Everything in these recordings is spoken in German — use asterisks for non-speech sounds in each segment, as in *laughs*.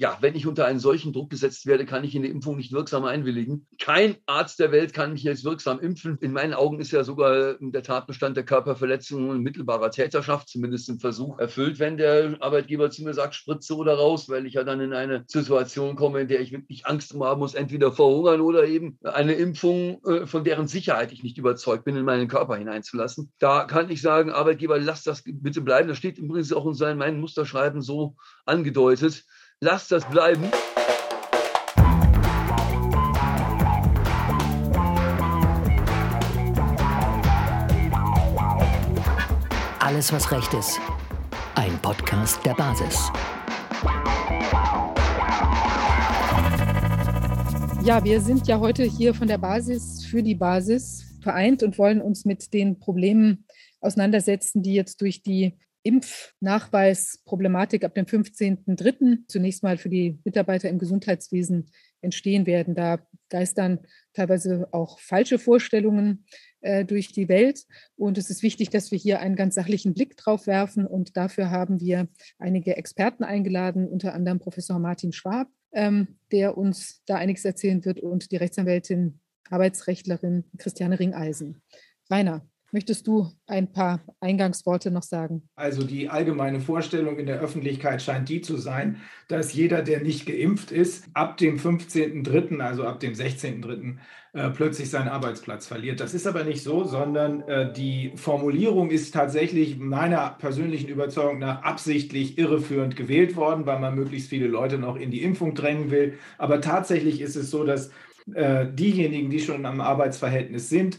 ja, wenn ich unter einen solchen Druck gesetzt werde, kann ich in die Impfung nicht wirksam einwilligen. Kein Arzt der Welt kann mich jetzt wirksam impfen. In meinen Augen ist ja sogar der Tatbestand der Körperverletzung mittelbarer Täterschaft, zumindest im Versuch, erfüllt, wenn der Arbeitgeber zu mir sagt, spritze oder raus, weil ich ja dann in eine Situation komme, in der ich wirklich Angst haben muss, entweder verhungern oder eben eine Impfung, äh, von deren Sicherheit ich nicht überzeugt bin, in meinen Körper hineinzulassen. Da kann ich sagen, Arbeitgeber, lass das bitte bleiben. Das steht übrigens auch in meinen Musterschreiben so angedeutet. Lass das bleiben. Alles, was recht ist. Ein Podcast der Basis. Ja, wir sind ja heute hier von der Basis für die Basis vereint und wollen uns mit den Problemen auseinandersetzen, die jetzt durch die Impfnachweisproblematik ab dem 15.03. zunächst mal für die Mitarbeiter im Gesundheitswesen entstehen werden. Da geistern teilweise auch falsche Vorstellungen äh, durch die Welt. Und es ist wichtig, dass wir hier einen ganz sachlichen Blick drauf werfen. Und dafür haben wir einige Experten eingeladen, unter anderem Professor Martin Schwab, ähm, der uns da einiges erzählen wird, und die Rechtsanwältin, Arbeitsrechtlerin Christiane Ringeisen. Rainer, Möchtest du ein paar Eingangsworte noch sagen? Also die allgemeine Vorstellung in der Öffentlichkeit scheint die zu sein, dass jeder, der nicht geimpft ist, ab dem 15.03., also ab dem 16.03., äh, plötzlich seinen Arbeitsplatz verliert. Das ist aber nicht so, sondern äh, die Formulierung ist tatsächlich meiner persönlichen Überzeugung nach absichtlich irreführend gewählt worden, weil man möglichst viele Leute noch in die Impfung drängen will. Aber tatsächlich ist es so, dass äh, diejenigen, die schon am Arbeitsverhältnis sind,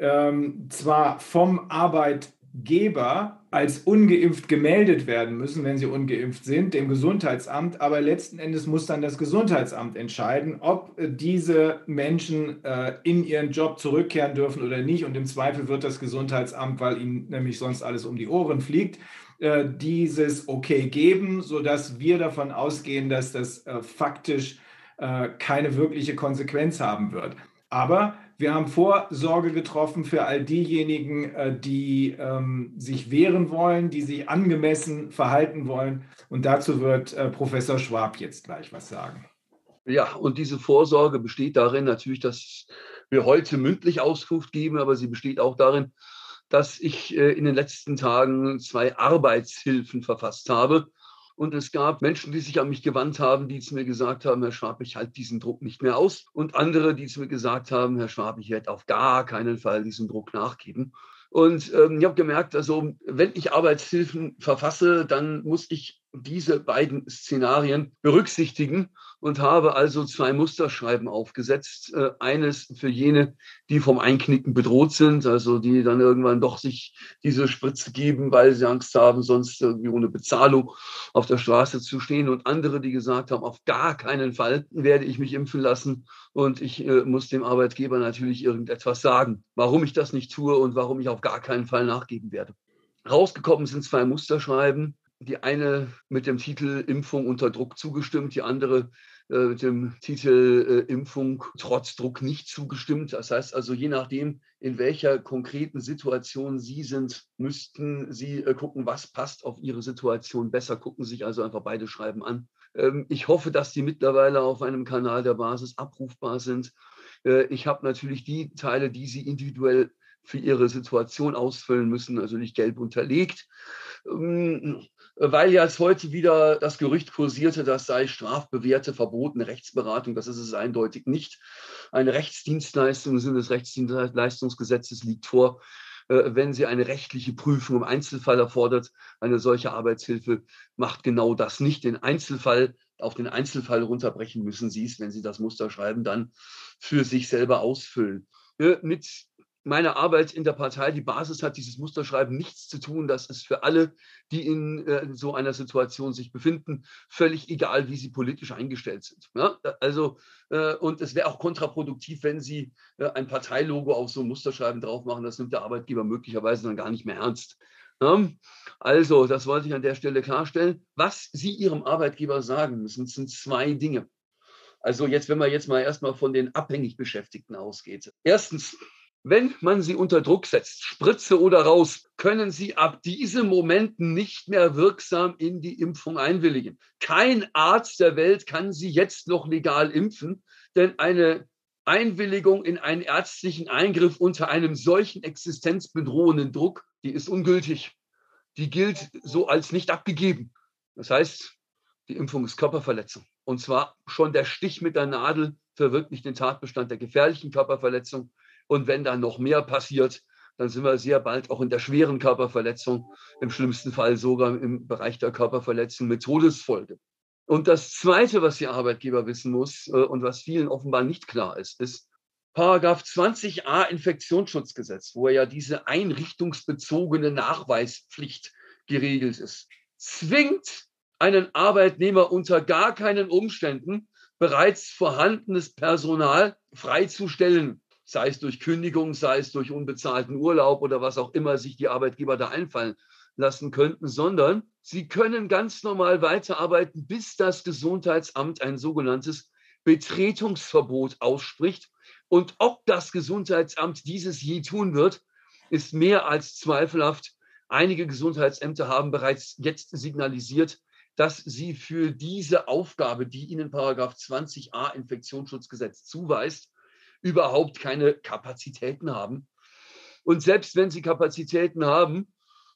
ähm, zwar vom Arbeitgeber als ungeimpft gemeldet werden müssen, wenn sie ungeimpft sind, dem Gesundheitsamt, aber letzten Endes muss dann das Gesundheitsamt entscheiden, ob äh, diese Menschen äh, in ihren Job zurückkehren dürfen oder nicht. Und im Zweifel wird das Gesundheitsamt, weil ihnen nämlich sonst alles um die Ohren fliegt, äh, dieses Okay geben, sodass wir davon ausgehen, dass das äh, faktisch äh, keine wirkliche Konsequenz haben wird. Aber wir haben Vorsorge getroffen für all diejenigen, äh, die ähm, sich wehren wollen, die sich angemessen verhalten wollen. Und dazu wird äh, Professor Schwab jetzt gleich was sagen. Ja, und diese Vorsorge besteht darin natürlich, dass wir heute mündlich Auskunft geben, aber sie besteht auch darin, dass ich äh, in den letzten Tagen zwei Arbeitshilfen verfasst habe und es gab Menschen, die sich an mich gewandt haben, die zu mir gesagt haben, Herr Schwab, ich halte diesen Druck nicht mehr aus. Und andere, die zu mir gesagt haben, Herr Schwab, ich werde auf gar keinen Fall diesem Druck nachgeben. Und ähm, ich habe gemerkt, also wenn ich Arbeitshilfen verfasse, dann muss ich diese beiden Szenarien berücksichtigen und habe also zwei Musterschreiben aufgesetzt. Äh, eines für jene, die vom Einknicken bedroht sind, also die dann irgendwann doch sich diese Spritze geben, weil sie Angst haben, sonst irgendwie ohne Bezahlung auf der Straße zu stehen. Und andere, die gesagt haben, auf gar keinen Fall werde ich mich impfen lassen. Und ich äh, muss dem Arbeitgeber natürlich irgendetwas sagen, warum ich das nicht tue und warum ich auf gar keinen Fall nachgeben werde. Rausgekommen sind zwei Musterschreiben die eine mit dem Titel Impfung unter Druck zugestimmt, die andere äh, mit dem Titel äh, Impfung trotz Druck nicht zugestimmt. Das heißt also, je nachdem, in welcher konkreten Situation Sie sind, müssten Sie äh, gucken, was passt auf Ihre Situation besser. Gucken sich also einfach beide Schreiben an. Ähm, ich hoffe, dass die mittlerweile auf einem Kanal der Basis abrufbar sind. Äh, ich habe natürlich die Teile, die Sie individuell für ihre Situation ausfüllen müssen, also nicht gelb unterlegt. Ähm, weil jetzt heute wieder das Gerücht kursierte, das sei strafbewährte, verbotene Rechtsberatung. Das ist es eindeutig nicht. Eine Rechtsdienstleistung im Sinne des Rechtsdienstleistungsgesetzes liegt vor. Äh, wenn sie eine rechtliche Prüfung im Einzelfall erfordert, eine solche Arbeitshilfe macht genau das nicht. Den Einzelfall, auf den Einzelfall runterbrechen müssen Sie es, wenn Sie das Muster schreiben, dann für sich selber ausfüllen. Äh, mit meine Arbeit in der Partei, die Basis hat dieses Musterschreiben nichts zu tun. Das ist für alle, die in, äh, so einer Situation sich befinden, völlig egal, wie sie politisch eingestellt sind. Ja? Also, äh, und es wäre auch kontraproduktiv, wenn sie äh, ein Parteilogo auf so ein Musterschreiben drauf machen. Das nimmt der Arbeitgeber möglicherweise dann gar nicht mehr ernst. Ja? Also, das wollte ich an der Stelle klarstellen. Was Sie Ihrem Arbeitgeber sagen müssen, sind zwei Dinge. Also jetzt, wenn man jetzt mal erstmal von den abhängig Beschäftigten ausgeht. Erstens, Wenn man sie unter Druck setzt, Spritze oder raus, können sie ab diesem Moment nicht mehr wirksam in die Impfung einwilligen. Kein Arzt der Welt kann sie jetzt noch legal impfen, denn eine Einwilligung in einen ärztlichen Eingriff unter einem solchen existenzbedrohenden Druck, die ist ungültig. Die gilt so als nicht abgegeben. Das heißt, die Impfung ist Körperverletzung. Und zwar schon der Stich mit der Nadel verwirklicht den Tatbestand der gefährlichen Körperverletzung. Und wenn dann noch mehr passiert, dann sind wir sehr bald auch in der schweren Körperverletzung, im schlimmsten Fall sogar im Bereich der Körperverletzung mit Todesfolge. Und das Zweite, was der Arbeitgeber wissen muss äh, und was vielen offenbar nicht klar ist, ist Paragraph 20a Infektionsschutzgesetz, wo ja diese einrichtungsbezogene Nachweispflicht geregelt ist, zwingt einen Arbeitnehmer unter gar keinen Umständen bereits vorhandenes Personal freizustellen, sei es durch Kündigung, sei es durch unbezahlten Urlaub oder was auch immer sich die Arbeitgeber da einfallen lassen könnten, sondern sie können ganz normal weiterarbeiten, bis das Gesundheitsamt ein sogenanntes Betretungsverbot ausspricht. Und ob das Gesundheitsamt dieses je tun wird, ist mehr als zweifelhaft. Einige Gesundheitsämter haben bereits jetzt signalisiert, dass sie für diese Aufgabe, die ihnen Paragraph 20a Infektionsschutzgesetz zuweist, überhaupt keine Kapazitäten haben. Und selbst wenn sie Kapazitäten haben,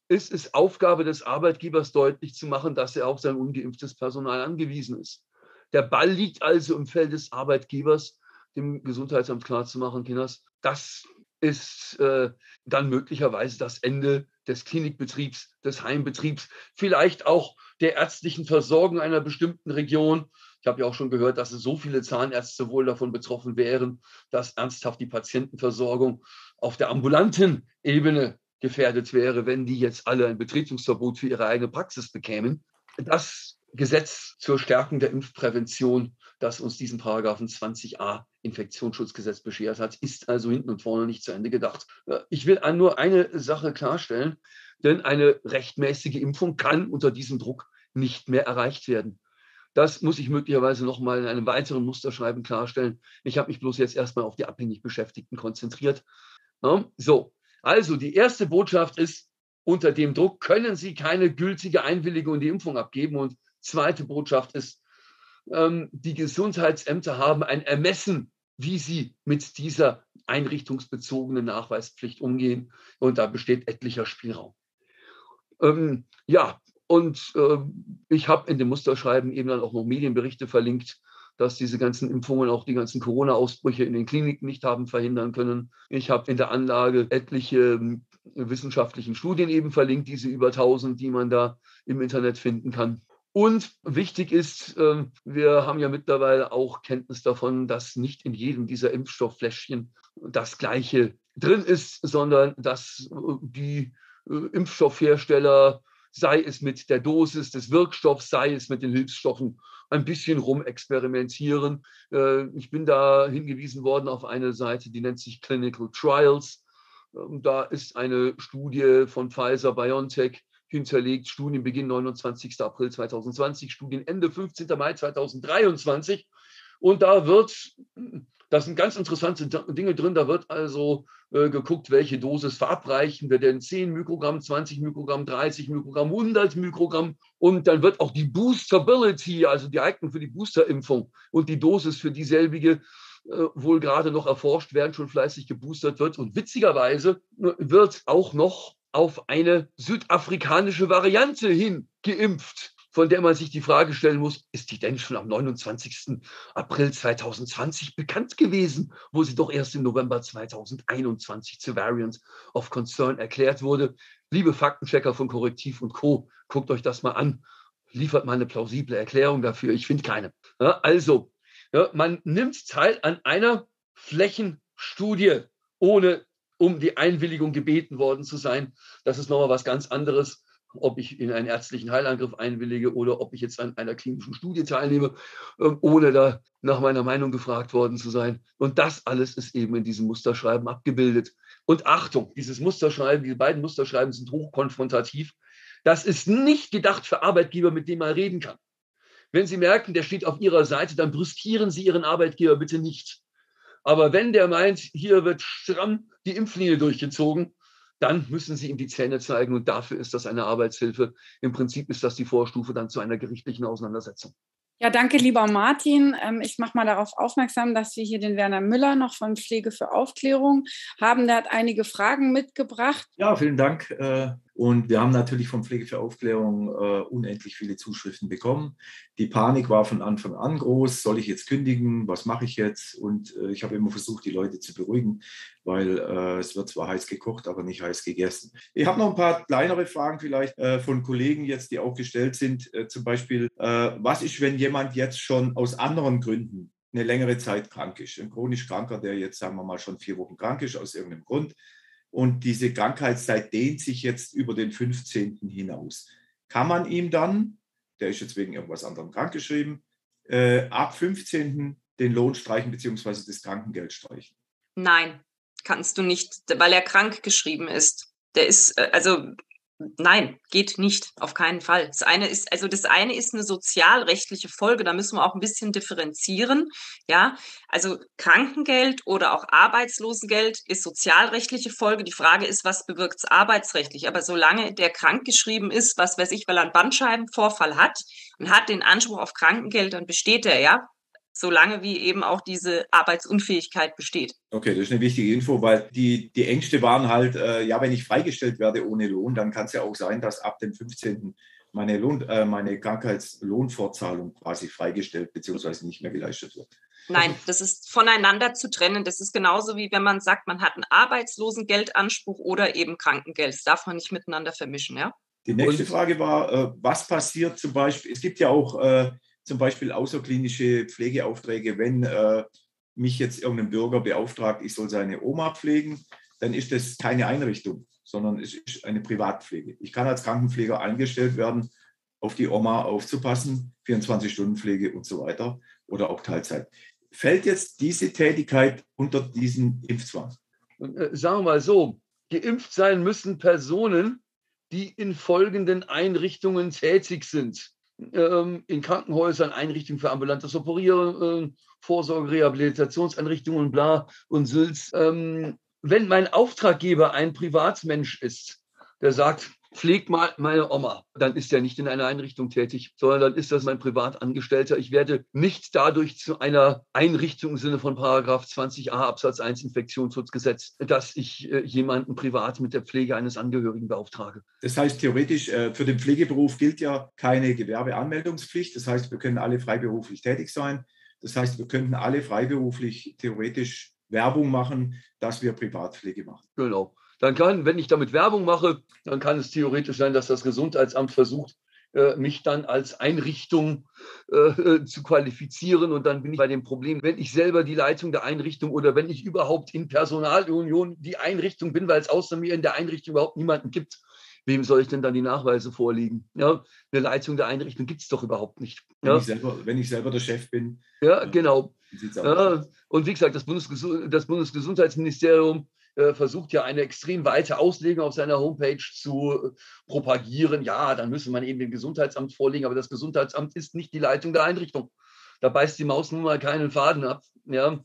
ist es Aufgabe des Arbeitgebers deutlich zu machen, dass er auf sein ungeimpftes Personal angewiesen ist. Der Ball liegt also im Feld des Arbeitgebers, dem Gesundheitsamt klarzumachen, Kinders, das ist äh, dann möglicherweise das Ende des Klinikbetriebs, des Heimbetriebs, vielleicht auch der ärztlichen Versorgung einer bestimmten Region. Ich habe ja auch schon gehört, dass so viele Zahnärzte wohl davon betroffen wären, dass ernsthaft die Patientenversorgung auf der ambulanten Ebene gefährdet wäre, wenn die jetzt alle ein Betretungsverbot für ihre eigene Praxis bekämen. Das Gesetz zur Stärkung der Impfprävention, das uns diesen Paragraphen 20a Infektionsschutzgesetz beschert hat, ist also hinten und vorne nicht zu Ende gedacht. Ich will nur eine Sache klarstellen, denn eine rechtmäßige Impfung kann unter diesem Druck nicht mehr erreicht werden. Das muss ich möglicherweise noch mal in einem weiteren Musterschreiben klarstellen. Ich habe mich bloß jetzt erstmal auf die abhängig Beschäftigten konzentriert. So, also die erste Botschaft ist, unter dem Druck können Sie keine gültige Einwilligung in die Impfung abgeben. Und zweite Botschaft ist, ähm, die Gesundheitsämter haben ein Ermessen, wie sie mit dieser einrichtungsbezogenen Nachweispflicht umgehen. Und da besteht etlicher Spielraum. Ähm, ja, und äh, ich habe in dem Musterschreiben eben dann auch noch Medienberichte verlinkt, dass diese ganzen Impfungen auch die ganzen Corona-Ausbrüche in den Kliniken nicht haben verhindern können. Ich habe in der Anlage etliche äh, wissenschaftlichen Studien eben verlinkt, diese über 1000, die man da im Internet finden kann. Und wichtig ist, ähm, wir haben ja mittlerweile auch Kenntnis davon, dass nicht in jedem dieser Impfstofffläschchen das Gleiche drin ist, sondern dass äh, die äh, Impfstoffhersteller, sei es mit der Dosis des Wirkstoffs, sei es mit den Hilfsstoffen, ein bisschen rumexperimentieren. Äh, ich bin da hingewiesen worden auf eine Seite, die nennt sich Clinical Trials. Ähm, da ist eine Studie von Pfizer BioNTech hinterlegt, Studienbeginn 29. April 2020, Studienende 15. Mai 2023. Und da wird, das sind ganz interessante Dinge drin, da wird also äh, geguckt, welche Dosis verabreichen wir denn 10 Mikrogramm, 20 Mikrogramm, 30 Mikrogramm, 100 Mikrogramm. Und dann wird auch die Boostability, also die Eignung für die Boosterimpfung und die Dosis für dieselbige äh, wohl gerade noch erforscht werden, schon fleißig geboostert wird. Und witzigerweise äh, wird auch noch auf eine südafrikanische Variante hin geimpft, von der man sich die Frage stellen muss, ist die denn schon am 29. April 2020 bekannt gewesen, wo sie doch erst im November 2021 zu Variant of Concern erklärt wurde. Liebe Faktenchecker von Korrektiv und Co., guckt euch das mal an, liefert mal eine plausible Erklärung dafür. Ich finde keine. Ja, also, ja, man nimmt teil an einer Flächenstudie ohne um die Einwilligung gebeten worden zu sein. Das ist nochmal was ganz anderes, ob ich in einen ärztlichen Heilangriff einwillige oder ob ich jetzt an einer klinischen Studie teilnehme, ähm, ohne da nach meiner Meinung gefragt worden zu sein. Und das alles ist eben in diesem Musterschreiben abgebildet. Und Achtung, dieses Musterschreiben, diese beiden Musterschreiben sind hochkonfrontativ. Das ist nicht gedacht für Arbeitgeber, mit denen man reden kann. Wenn Sie merken, der steht auf Ihrer Seite, dann brüskieren Sie Ihren Arbeitgeber bitte nicht Aber wenn der meint, hier wird stramm die Impflinie durchgezogen, dann müssen Sie ihm die Zähne zeigen und dafür ist das eine Arbeitshilfe. Im Prinzip ist das die Vorstufe dann zu einer gerichtlichen Auseinandersetzung. Ja, danke, lieber Martin. Ähm, ich mache mal darauf aufmerksam, dass wir hier den Werner Müller noch von Pflege für Aufklärung haben. Der hat einige Fragen mitgebracht. Ja, vielen Dank. Und wir haben natürlich von Pflege für Aufklärung äh, unendlich viele Zuschriften bekommen. Die Panik war von Anfang an groß. Soll ich jetzt kündigen? Was mache ich jetzt? Und äh, ich habe immer versucht, die Leute zu beruhigen, weil äh, es wird zwar heiß gekocht, aber nicht heiß gegessen. Ich habe noch ein paar kleinere Fragen vielleicht äh, von Kollegen jetzt, die auch gestellt sind. Äh, zum Beispiel, äh, was ist, wenn jemand jetzt schon aus anderen Gründen eine längere Zeit krank ist? Ein chronisch Kranker, der jetzt, sagen wir mal, schon vier Wochen krank ist aus irgendeinem Grund und diese Krankheitszeit dehnt sich jetzt über den 15. hinaus. Kann man ihm dann, der ist jetzt wegen irgendwas anderem krankgeschrieben, äh, ab 15. den Lohn streichen bzw. das Krankengeld streichen? Nein, kannst du nicht, weil er krank geschrieben ist. Der ist, äh, also Nein, geht nicht, auf keinen Fall. Das eine ist, also das eine ist eine sozialrechtliche Folge, da müssen wir auch ein bisschen differenzieren. Ja, also Krankengeld oder auch Arbeitslosengeld ist sozialrechtliche Folge. Die Frage ist, was bewirkt es arbeitsrechtlich? Aber solange der krankgeschrieben ist, was weiß ich, weil er einen Bandscheibenvorfall hat und hat den Anspruch auf Krankengeld, dann besteht er ja solange wie eben auch diese Arbeitsunfähigkeit besteht. Okay, das ist eine wichtige Info, weil die, die Ängste waren halt, äh, ja, wenn ich freigestellt werde ohne Lohn, dann kann es ja auch sein, dass ab dem 15. meine, Lohn, äh, meine Krankheitslohnfortzahlung quasi freigestellt bzw. nicht mehr geleistet wird. Nein, das ist voneinander zu trennen. Das ist genauso wie wenn man sagt, man hat einen Arbeitslosengeldanspruch oder eben Krankengeld. Das darf man nicht miteinander vermischen, ja? Die nächste Frage war, äh, was passiert zum Beispiel, es gibt ja auch äh, zum Beispiel außerklinische Pflegeaufträge, wenn äh, mich jetzt irgendein Bürger beauftragt, ich soll seine Oma pflegen, dann ist das keine Einrichtung, sondern es ist eine Privatpflege. Ich kann als Krankenpfleger eingestellt werden, auf die Oma aufzupassen, 24-Stunden-Pflege und so weiter oder auch Teilzeit. Fällt jetzt diese Tätigkeit unter diesen Impfzwang? Äh, sagen wir mal so, geimpft sein müssen Personen, die in folgenden Einrichtungen tätig sind in Krankenhäusern, Einrichtungen für ambulantes Operieren, äh, Vorsorge, Rehabilitationseinrichtungen, bla und Sülz. Ähm, wenn mein Auftraggeber ein Privatmensch ist, der sagt, pflegt mal meine Oma, dann ist er nicht in einer Einrichtung tätig, sondern dann ist das mein Privatangestellter. Ich werde nicht dadurch zu einer Einrichtung im Sinne von Paragraph 20a Absatz 1 Infektionsschutzgesetz, dass ich äh, jemanden privat mit der Pflege eines Angehörigen beauftrage. Das heißt, theoretisch äh, für den Pflegeberuf gilt ja keine Gewerbeanmeldungspflicht. Das heißt, wir können alle freiberuflich tätig sein. Das heißt, wir könnten alle freiberuflich theoretisch Werbung machen, dass wir Privatpflege machen. Genau dann kann, wenn ich damit Werbung mache, dann kann es theoretisch sein, dass das Gesundheitsamt versucht, äh, mich dann als Einrichtung äh, äh, zu qualifizieren. Und dann bin ich bei dem Problem, wenn ich selber die Leitung der Einrichtung oder wenn ich überhaupt in Personalunion die Einrichtung bin, weil es außer mir in der Einrichtung überhaupt niemanden gibt, wem soll ich denn dann die Nachweise vorlegen? Ja, eine Leitung der Einrichtung gibt es doch überhaupt nicht. Ja? Wenn, ich selber, wenn, ich selber, der Chef bin. Ja, genau. Ja, und wie gesagt, das, Bundesges das Bundesgesundheitsministerium äh, versucht ja eine extrem weite Auslegung auf seiner Homepage zu äh, propagieren. Ja, dann müsse man eben dem Gesundheitsamt vorlegen, aber das Gesundheitsamt ist nicht die Leitung der Einrichtung. Da beißt die Maus nun mal keinen Faden ab. Ja.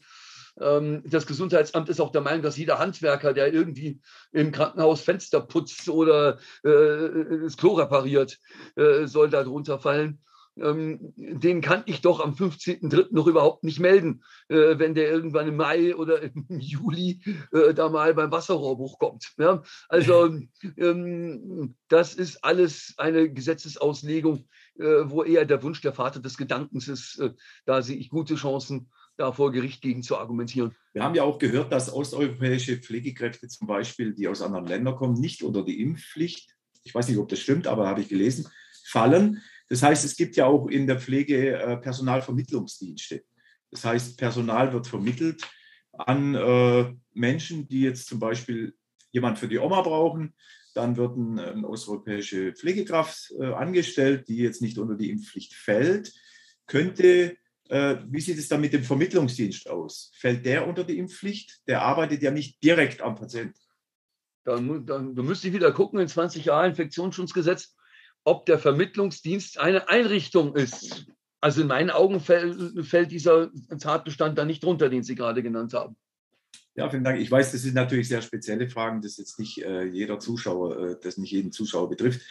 Ähm, das Gesundheitsamt ist auch der Meinung, dass jeder Handwerker, der irgendwie im Krankenhaus Fenster putzt oder äh, das Klo repariert, äh, soll darunter fallen ähm, den kann ich doch am 15.03. noch überhaupt nicht melden, äh, wenn der irgendwann im Mai oder *laughs* im Juli äh, da mal beim Wasserrohrbuch kommt. Ja? Also *laughs* ähm, das ist alles eine Gesetzesauslegung, äh, wo eher der Wunsch der Vater des Gedankens ist. Äh, da sehe ich gute Chancen, da vor Gericht gegen zu argumentieren. Wir haben ja auch gehört, dass osteuropäische Pflegekräfte zum Beispiel, die aus anderen Ländern kommen, nicht unter die Impfpflicht, ich weiß nicht, ob das stimmt, aber habe ich gelesen, fallen. Das heißt, es gibt ja auch in der Pflege äh, Personalvermittlungsdienste. Das heißt, Personal wird vermittelt an äh, Menschen, die jetzt zum Beispiel jemand für die Oma brauchen. Dann wird eine, osteuropäische Pflegekraft äh, angestellt, die jetzt nicht unter die Impfpflicht fällt. Könnte, wie sieht es dann mit dem Vermittlungsdienst aus? Fällt der unter die Impfpflicht? Der arbeitet ja nicht direkt am Patienten. Dann, dann, dann müsste ich wieder gucken, in 20 Jahren Infektionsschutzgesetz ob der Vermittlungsdienst eine Einrichtung ist. Also in meinen Augen fällt, dieser Tatbestand da nicht drunter, den Sie gerade genannt haben. Ja, vielen Dank. Ich weiß, das sind natürlich sehr spezielle Fragen, das jetzt nicht äh, jeder Zuschauer, äh, das nicht jeden Zuschauer betrifft.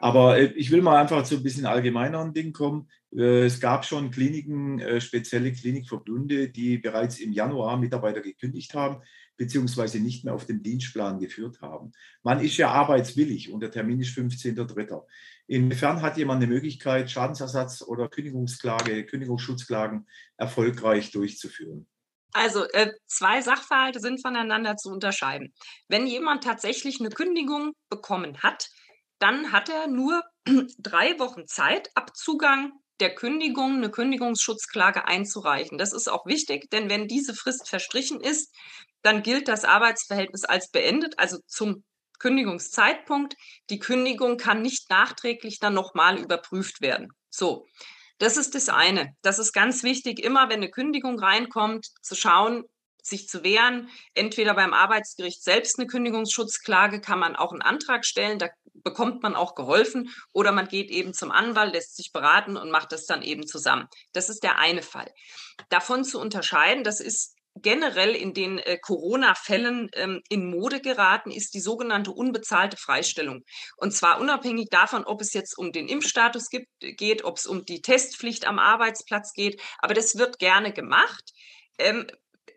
Aber äh, ich will mal einfach zu ein bisschen allgemeineren Ding kommen. Äh, es gab schon Kliniken, äh, spezielle Klinikverbünde, die bereits im Januar Mitarbeiter gekündigt haben, beziehungsweise nicht mehr auf dem Dienstplan geführt haben. Man ist ja arbeitswillig und der Termin ist 15.03. Inwiefern hat jemand eine Möglichkeit, Schadensersatz oder Kündigungsklage, Kündigungsschutzklagen erfolgreich durchzuführen? Also zwei Sachverhalte sind voneinander zu unterscheiden. Wenn jemand tatsächlich eine Kündigung bekommen hat, dann hat er nur *clears throat* drei Wochen Zeit ab Zugang der Kündigung eine Kündigungsschutzklage einzureichen. Das ist auch wichtig, denn wenn diese Frist verstrichen ist, dann gilt das Arbeitsverhältnis als beendet, also zum Kündigungszeitpunkt. Die Kündigung kann nicht nachträglich dann nochmal überprüft werden. So, das ist das eine. Das ist ganz wichtig, immer wenn eine Kündigung reinkommt, zu schauen, sich zu wehren. Entweder beim Arbeitsgericht selbst eine Kündigungsschutzklage, kann man auch einen Antrag stellen, da bekommt man auch geholfen. Oder man geht eben zum Anwalt, lässt sich beraten und macht das dann eben zusammen. Das ist der eine Fall. Davon zu unterscheiden, das ist generell in den äh, Corona-Fällen ähm, in Mode geraten, ist die sogenannte unbezahlte Freistellung. Und zwar unabhängig davon, ob es jetzt um den Impfstatus gibt, geht, ob es um die Testpflicht am Arbeitsplatz geht. Aber das wird gerne gemacht. Ähm,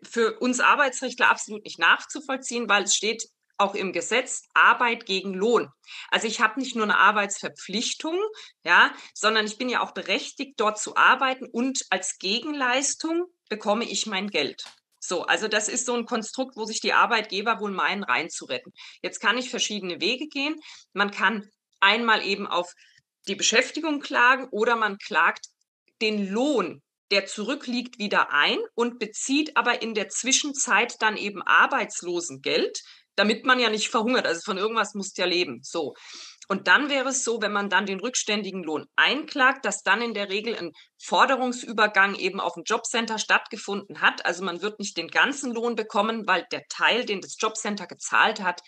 für uns Arbeitsrechtler absolut nicht nachzuvollziehen, weil es steht auch im Gesetz Arbeit gegen Lohn. Also ich habe nicht nur eine Arbeitsverpflichtung, ja, sondern ich bin ja auch berechtigt, dort zu arbeiten und als Gegenleistung bekomme ich mein Geld. So, also das ist so ein Konstrukt, wo sich die Arbeitgeber wohl meinen, reinzuretten. Jetzt kann ich verschiedene Wege gehen. Man kann einmal eben auf die Beschäftigung klagen oder man klagt den Lohn, der zurückliegt, wieder ein und bezieht aber in der Zwischenzeit dann eben Arbeitslosengeld, damit man ja nicht verhungert. Also von irgendwas muss ja leben. So. Und dann wäre es so, wenn man dann den rückständigen Lohn einklagt, dass dann in der Regel ein Forderungsübergang eben auf dem Jobcenter stattgefunden hat. Also man wird nicht den ganzen Lohn bekommen, weil der Teil, den das Jobcenter gezahlt hat,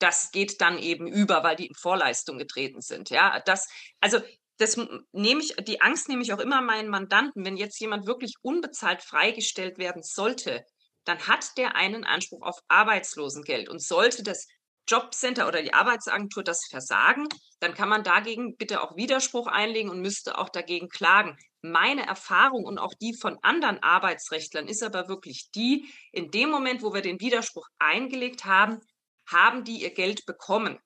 das geht dann eben über, weil die in Vorleistung getreten sind. Ja, das, also das nehme ich, die Angst nehme ich auch immer meinen Mandanten, wenn jetzt jemand wirklich unbezahlt freigestellt werden sollte, dann hat der einen Anspruch auf Arbeitslosengeld und sollte das Jobcenter oder die Arbeitsagentur das versagen, dann kann man dagegen bitte auch Widerspruch einlegen und müsste auch dagegen klagen. Meine Erfahrung und auch die von anderen Arbeitsrechtlern ist aber wirklich die, in dem Moment, wo wir den Widerspruch eingelegt haben, haben die ihr Geld bekommen.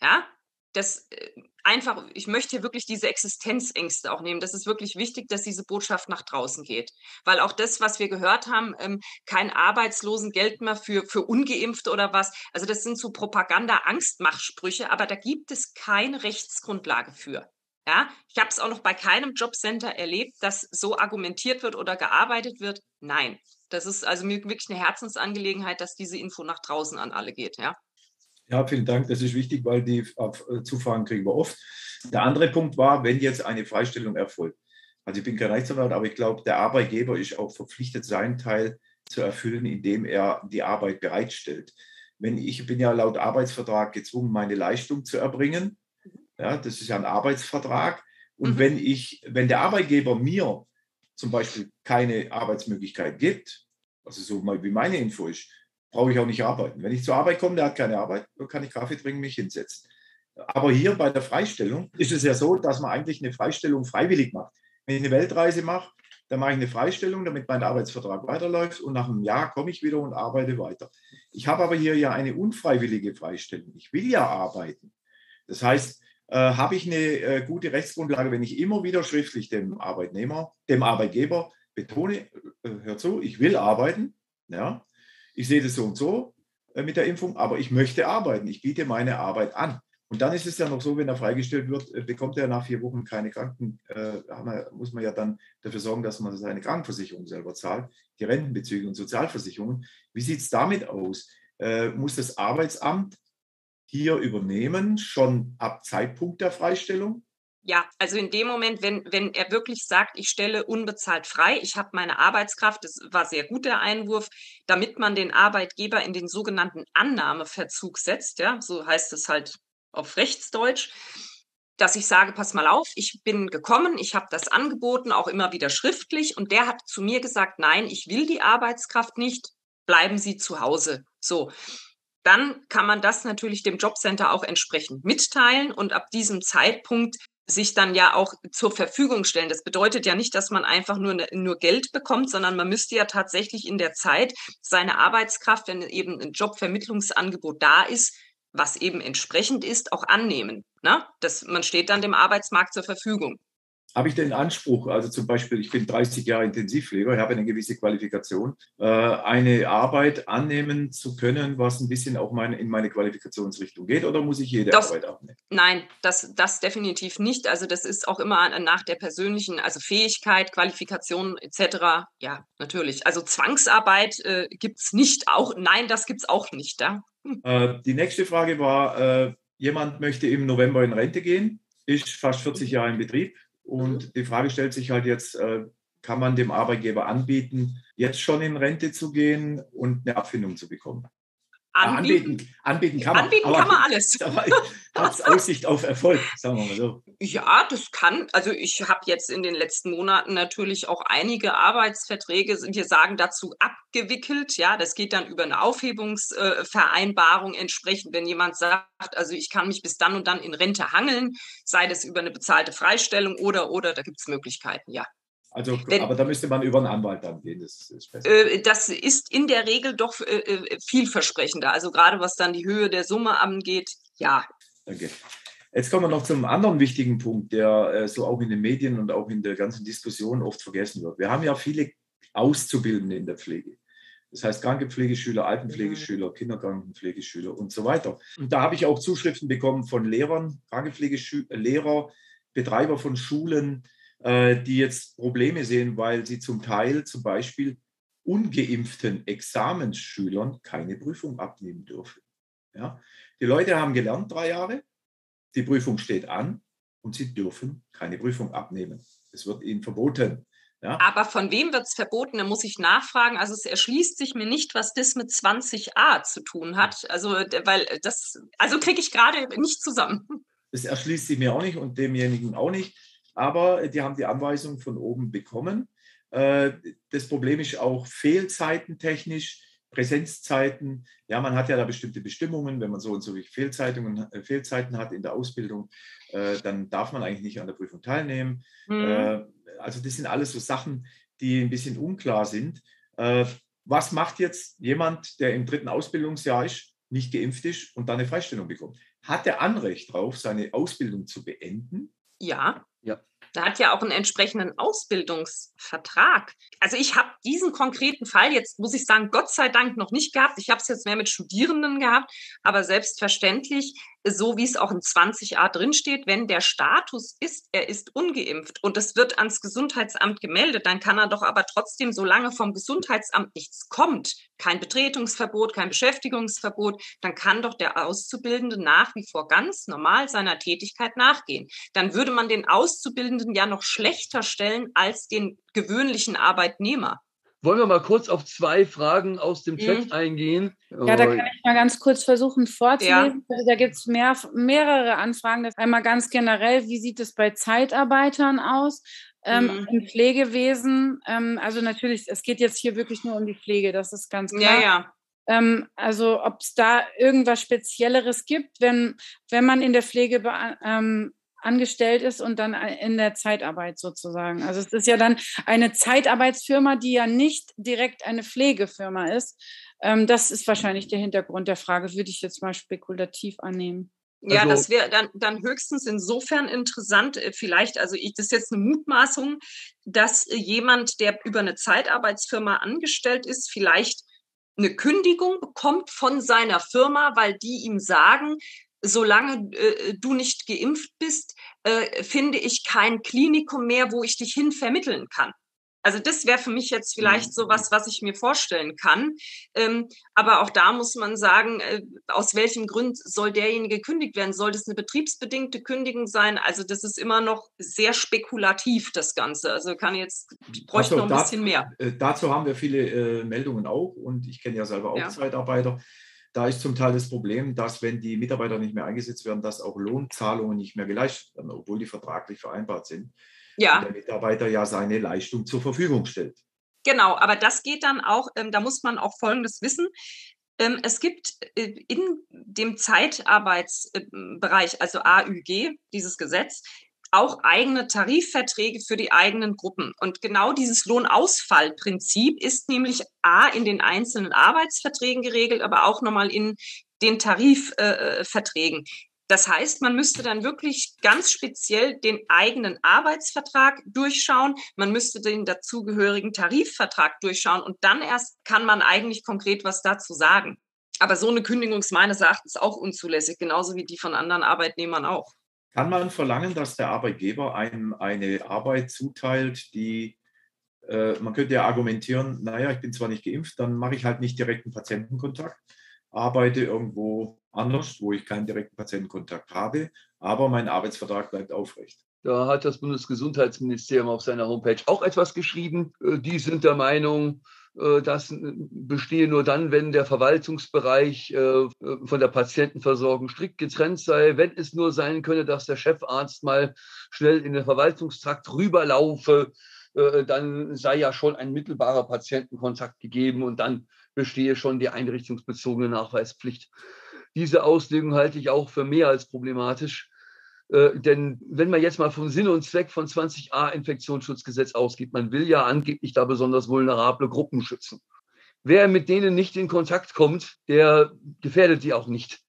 Ja, das äh, einfach, ich möchte hier wirklich diese Existenzängste auch nehmen. Das ist wirklich wichtig, dass diese Botschaft nach draußen geht. Weil auch das, was wir gehört haben, ähm, kein Arbeitslosengeld mehr für, für Ungeimpfte oder was, also das sind so Propaganda-Angstmachsprüche, aber da gibt es keine Rechtsgrundlage für. Ja, ich habe es auch noch bei keinem Jobcenter erlebt, dass so argumentiert wird oder gearbeitet wird. Nein, das ist also mir wirklich eine Herzensangelegenheit, dass diese Info nach draußen an alle geht. Ja. Ja, vielen Dank. Das ist wichtig, weil die äh, Zufragen kriegen wir oft. Der andere Punkt war, wenn jetzt eine Freistellung erfolgt. Also ich bin kein Rechtsanwalt, aber ich glaube, der Arbeitgeber ist auch verpflichtet, seinen Teil zu erfüllen, indem er die Arbeit bereitstellt. Wenn ich bin ja laut Arbeitsvertrag gezwungen, meine Leistung zu erbringen. Ja, das ist ja ein Arbeitsvertrag. Und mhm. wenn ich, wenn der Arbeitgeber mir zum Beispiel keine Arbeitsmöglichkeit gibt, also so mal wie meine Info ist, brauche ich auch nicht arbeiten. Wenn ich zur Arbeit komme, der hat keine Arbeit, dann kann ich Kaffee trinken, mich hinsetzen. Aber hier bei der Freistellung ist es ja so, dass man eigentlich eine Freistellung freiwillig macht. Wenn ich eine Weltreise mache, dann mache ich eine Freistellung, damit mein Arbeitsvertrag weiterläuft und nach einem Jahr komme ich wieder und arbeite weiter. Ich habe aber hier ja eine unfreiwillige Freistellung. Ich will ja arbeiten. Das heißt, äh, habe ich eine äh, gute Rechtsgrundlage, wenn ich immer wieder schriftlich dem Arbeitnehmer, dem Arbeitgeber betone, äh, hör zu, ich will arbeiten, ja, ich sehe das so und so äh, mit der Impfung, aber ich möchte arbeiten. Ich biete meine Arbeit an. Und dann ist es ja noch so, wenn er freigestellt wird, äh, bekommt er nach vier Wochen keine Kranken, äh, muss man ja dann dafür sorgen, dass man seine Krankenversicherung selber zahlt, die Rentenbezüge und Sozialversicherungen. Wie sieht es damit aus? Muss das Arbeitsamt hier übernehmen, schon ab Zeitpunkt der Freistellung? Ja, also in dem Moment, wenn, wenn er wirklich sagt, ich stelle unbezahlt frei, ich habe meine Arbeitskraft, das war sehr gut der Einwurf, damit man den Arbeitgeber in den sogenannten Annahmeverzug setzt, ja, so heißt es halt auf Rechtsdeutsch, dass ich sage, pass mal auf, ich bin gekommen, ich habe das angeboten, auch immer wieder schriftlich. Und der hat zu mir gesagt, nein, ich will die Arbeitskraft nicht, bleiben Sie zu Hause. So. Dann kann man das natürlich dem Jobcenter auch entsprechend mitteilen und ab diesem Zeitpunkt sich dann ja auch zur Verfügung stellen. Das bedeutet ja nicht, dass man einfach nur, ne, nur Geld bekommt, sondern man müsste ja tatsächlich in der Zeit seine Arbeitskraft, wenn eben ein Jobvermittlungsangebot da ist, was eben entsprechend ist, auch annehmen. Ne? Das, man steht dann dem Arbeitsmarkt zur Verfügung habe ich den Anspruch, also zum Beispiel, ich bin 30 Jahre Intensivpfleger, ich habe eine gewisse Qualifikation, äh, eine Arbeit annehmen zu können, was ein bisschen auch meine, in meine Qualifikationsrichtung geht, oder muss ich jede das, Arbeit annehmen? Nein, das, das definitiv nicht. Also das ist auch immer nach der persönlichen, also Fähigkeit, Qualifikation etc. Ja, natürlich. Also Zwangsarbeit äh, gibt es nicht. Auch, nein, das gibt es auch nicht. Ja? Hm. Äh, die nächste Frage war, äh, jemand möchte im November in Rente gehen, ist fast 40 Jahre im Betrieb, und die Frage stellt sich halt jetzt, äh, kann man dem Arbeitgeber anbieten, jetzt schon in Rente zu gehen und eine Abfindung zu bekommen? Anbieten, anbieten, kann man. Anbieten kann man *laughs* alles. Hat es *laughs* Aussicht auf Erfolg, sagen wir mal so. Ja, das kann. Also ich habe jetzt in den letzten Monaten natürlich auch einige Arbeitsverträge, wir sagen dazu abgewickelt. Ja, das geht dann über eine Aufhebungsvereinbarung entsprechend, wenn jemand sagt, also ich kann mich bis dann und dann in Rente hangeln, sei das über eine bezahlte Freistellung oder, oder, da gibt es Möglichkeiten, ja. Also, Wenn, aber da müsste man über einen Anwalt dann gehen. Das ist, äh, das ist in der Regel doch äh, äh, vielversprechender. Also gerade was dann die Höhe der Summe angeht, ja. Danke. Jetzt kommen wir noch zum anderen wichtigen Punkt, der äh, so auch in den Medien und auch in der ganzen Diskussion oft vergessen wird. Wir haben ja viele Auszubildende in der Pflege. Das heißt Krankenpflegeschüler, Altenpflegeschüler, mhm. Kinderkrankenpflegeschüler und so weiter. Und da habe ich auch Zuschriften bekommen von Lehrern, Krankenpflegelehrer, Betreiber von Schulen, die jetzt Probleme sehen, weil sie zum Teil zum Beispiel ungeimpften Examensschülern keine Prüfung abnehmen dürfen. Ja? Die Leute haben gelernt drei Jahre, die Prüfung steht an und sie dürfen keine Prüfung abnehmen. Es wird ihnen verboten. Ja? Aber von wem wird es verboten? Da muss ich nachfragen. Also es erschließt sich mir nicht, was das mit 20a zu tun hat. Also, weil das, also kriege ich gerade nicht zusammen. Das erschließt sich mir auch nicht und demjenigen auch nicht aber die haben die Anweisung von oben bekommen. Äh, das Problem ist auch Fehlzeiten technisch, Präsenzzeiten. Ja, man hat ja da bestimmte Bestimmungen. Wenn man so und so Fehlzeitungen, äh, Fehlzeiten hat in der Ausbildung, äh, dann darf man eigentlich nicht an der Prüfung teilnehmen. Mhm. Also das sind alles so Sachen, die ein bisschen unklar sind. Was macht jetzt jemand, der im dritten Ausbildungsjahr ist, nicht geimpft ist und dann eine Freistellung bekommt? Hat er Anrecht darauf, seine Ausbildung zu beenden? Ja. Ja. Da hat ja auch einen entsprechenden Ausbildungsvertrag. Also ich habe diesen konkreten Fall jetzt, muss ich sagen, Gott sei Dank noch nicht gehabt. Ich habe es jetzt mehr mit Studierenden gehabt, aber selbstverständlich so wie es auch in 20a drinsteht, wenn der Status ist, er ist ungeimpft und es wird ans Gesundheitsamt gemeldet, dann kann er doch aber trotzdem, solange vom Gesundheitsamt nichts kommt, kein Betretungsverbot, kein Beschäftigungsverbot, dann kann doch der Auszubildende nach wie vor ganz normal seiner Tätigkeit nachgehen. Dann würde man den Auszubildenden ja noch schlechter stellen als den gewöhnlichen Arbeitnehmer. Wollen wir mal kurz auf zwei Fragen aus dem Chat mhm. eingehen? Ja, da kann ich mal ganz kurz versuchen vorzulesen. Ja. Also da gibt es mehr, mehrere Anfragen. Das einmal ganz generell, wie sieht es bei Zeitarbeitern aus? Ähm, mhm. Im Pflegewesen, ähm, also natürlich, es geht jetzt hier wirklich nur um die Pflege, das ist ganz klar. Ja, ja. Ähm, also ob es da irgendwas Spezielleres gibt, wenn, wenn man in der Pflege ähm, angestellt ist und dann in der Zeitarbeit sozusagen. Also es ist ja dann eine Zeitarbeitsfirma, die ja nicht direkt eine Pflegefirma ist. Ähm, das ist wahrscheinlich der Hintergrund der Frage, würde ich jetzt mal spekulativ annehmen. Ja, also, das wäre dann, dann höchstens insofern interessant, äh, vielleicht, also ich, das ist jetzt eine Mutmaßung, dass jemand, der über eine Zeitarbeitsfirma angestellt ist, vielleicht eine Kündigung bekommt von seiner Firma, weil die ihm sagen, solange äh, du nicht geimpft bist, äh, finde ich kein Klinikum mehr, wo ich dich hin vermitteln kann. Also das wäre für mich jetzt vielleicht so was, was ich mir vorstellen kann. Ähm, aber auch da muss man sagen, äh, aus welchem Grund soll derjenige gekündigt werden? Soll das eine betriebsbedingte Kündigung sein? Also das ist immer noch sehr spekulativ, das Ganze. Also kann jetzt, ich bräuchte also, noch ein da, bisschen mehr. Äh, dazu haben wir viele äh, Meldungen auch und ich kenne ja selber auch ja. Zeitarbeiter. Da ist zum Teil das Problem, dass wenn die Mitarbeiter nicht mehr eingesetzt werden, dass auch Lohnzahlungen nicht mehr geleistet werden, obwohl die vertraglich vereinbart sind. Ja. Und der Mitarbeiter ja seine Leistung zur Verfügung stellt. Genau, aber das geht dann auch, ähm, da muss man auch Folgendes wissen. Ähm, es gibt äh, in dem Zeitarbeitsbereich, also AÜG, dieses Gesetz, auch eigene Tarifverträge für die eigenen Gruppen. Und genau dieses Lohnausfallprinzip ist nämlich A in den einzelnen Arbeitsverträgen geregelt, aber auch nochmal in den Tarifverträgen. Äh, das heißt, man müsste dann wirklich ganz speziell den eigenen Arbeitsvertrag durchschauen. Man müsste den dazugehörigen Tarifvertrag durchschauen und dann erst kann man eigentlich konkret was dazu sagen. Aber so eine Kündigung ist meines Erachtens auch unzulässig, genauso wie die von anderen Arbeitnehmern auch. Kann man verlangen, dass der Arbeitgeber einem eine Arbeit zuteilt, die äh, man könnte ja argumentieren, naja, ich bin zwar nicht geimpft, dann mache ich halt nicht direkten Patientenkontakt, arbeite irgendwo anders, wo ich keinen direkten Patientenkontakt habe, aber mein Arbeitsvertrag bleibt aufrecht. Da hat das Bundesgesundheitsministerium auf seiner Homepage auch etwas geschrieben. Äh, die sind der Meinung, das bestehe nur dann, wenn der Verwaltungsbereich äh, von der Patientenversorgung strikt getrennt sei, wenn es nur sein könne, dass der Chefarzt mal schnell in den Verwaltungstrakt rüberlaufe, äh, dann sei ja schon ein mittelbarer Patientenkontakt gegeben und dann bestehe schon die einrichtungsbezogene Nachweispflicht. Diese Auslegung halte ich auch für mehr als problematisch. Äh, denn wenn man jetzt mal vom Sinn und Zweck von 20a Infektionsschutzgesetz ausgeht, man will ja angeblich da besonders vulnerable Gruppen schützen. Wer mit denen nicht in Kontakt kommt, der gefährdet die auch nicht.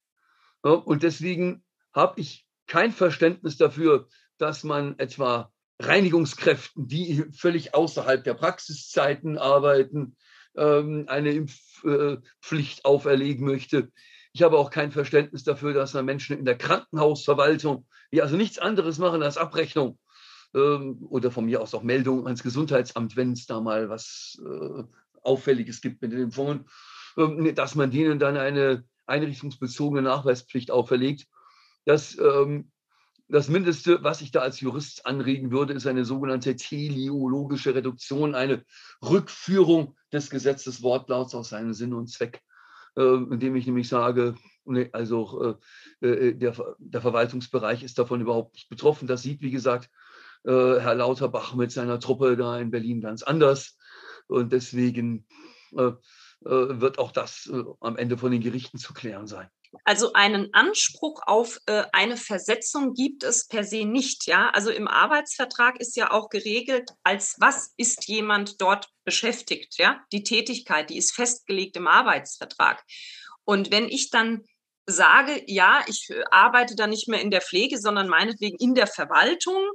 Und deswegen habe ich kein Verständnis dafür, dass man etwa Reinigungskräften, die völlig außerhalb der Praxiszeiten arbeiten, ähm, eine Impfpflicht äh, auferlegen möchte. Ich habe auch kein Verständnis dafür, dass man Menschen in der Krankenhausverwaltung, die also nichts anderes machen als Abrechnung ähm, oder von mir aus auch Meldung ans Gesundheitsamt, wenn es da mal was äh, Auffälliges gibt mit den Impfungen, ähm, dass man denen dann eine einrichtungsbezogene Nachweispflicht auferlegt. Das, ähm, das Mindeste, was ich da als Jurist anregen würde, ist eine sogenannte teleologische Reduktion, eine Rückführung des Gesetzes Wortlauts aus seinem Sinn und Zweck. Ähm, indem ich nämlich sage, also äh, äh, der, der Verwaltungsbereich ist davon überhaupt nicht betroffen. Das sieht, wie gesagt, äh, Herr Lauterbach mit seiner Truppe da in Berlin ganz anders. Und deswegen wird auch das am Ende von den Gerichten zu klären sein. Also einen Anspruch auf äh, eine Versetzung gibt es per se nicht. Ja, also im Arbeitsvertrag ist ja auch geregelt, als was ist jemand dort beschäftigt. Ja, die Tätigkeit, die ist festgelegt im Arbeitsvertrag. Und wenn ich dann sage, ja, ich äh, arbeite dann nicht mehr in der Pflege, sondern meinetwegen in der Verwaltung,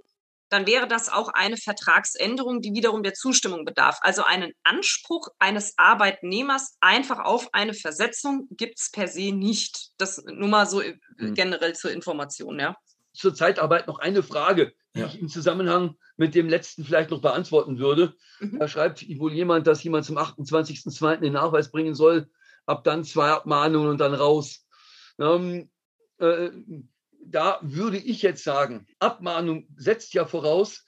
dann wäre das auch eine Vertragsänderung, die wiederum der Zustimmung bedarf. Also einen Anspruch eines Arbeitnehmers einfach auf eine Versetzung gibt es per se nicht. Das nur mal so äh, mhm. generell zur Information, ja. Zur Zeitarbeit noch eine Frage, die ja. ich im Zusammenhang mit dem letzten vielleicht noch beantworten würde. Mhm. Da schreibt wohl jemand, dass jemand zum 28.02. den Nachweis bringen soll, ab dann zwei Abmahnungen und dann raus. Ähm, äh, da würde ich jetzt sagen, Abmahnung setzt ja voraus,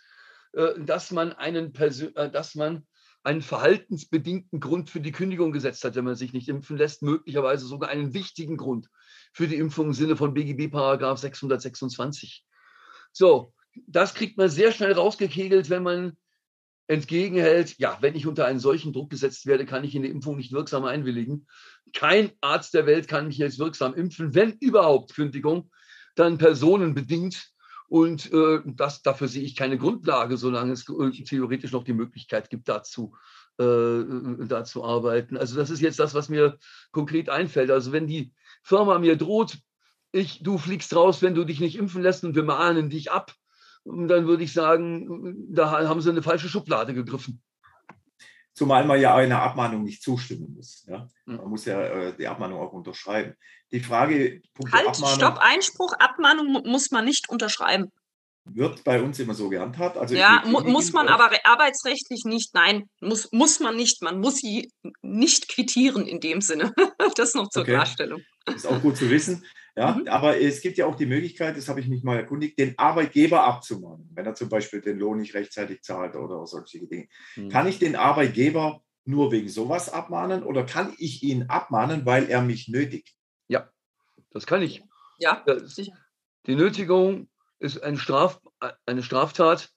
äh, dass man einen, Persön äh, dass man einen verhaltensbedingten Grund für die Kündigung gesetzt hat, wenn man sich nicht impfen lässt, möglicherweise sogar einen wichtigen Grund für die Impfung im Sinne von BGB Paragraph 626. So, das kriegt man sehr schnell rausgekegelt, wenn man entgegenhält, ja, wenn ich unter einen solchen Druck gesetzt werde, kann ich in die Impfung nicht wirksam einwilligen. Kein Arzt der Welt kann mich jetzt wirksam impfen, wenn überhaupt Kündigung dann personenbedingt. Und äh, das, dafür sehe ich keine Grundlage, solange es äh, theoretisch noch die Möglichkeit gibt, dazu, äh, da zu arbeiten. Also das ist jetzt das, was mir konkret einfällt. Also wenn die Firma mir droht, ich, du fliegst raus, wenn du dich nicht impfen lässt und wir mahnen dich ab, dann würde ich sagen, da haben sie eine falsche Schublade gegriffen. Zumal man ja einer Abmahnung nicht zustimmen muss. Ja? Hm. Man muss ja äh, die Abmahnung auch unterschreiben. Die Frage, halt, Abmahnung, Stopp, Einspruch, Abmahnung muss man nicht unterschreiben. Wird bei uns immer so gehandhabt. Also ja, mu muss man aber arbeitsrechtlich nicht. Nein, muss, muss man nicht. Man muss sie nicht quittieren in dem Sinne. *laughs* das noch zur okay. Klarstellung. Ist auch gut zu wissen. Ja, mhm. Aber es gibt ja auch die Möglichkeit, das habe ich mich mal erkundigt, den Arbeitgeber abzumahnen, wenn er zum Beispiel den Lohn nicht rechtzeitig zahlt oder solche Dinge. Mhm. Kann ich den Arbeitgeber nur wegen sowas abmahnen oder kann ich ihn abmahnen, weil er mich nötigt? Ja, das kann ich. Ja, Das, sicher. die Nötigung ist eine, Straf, eine Straftat.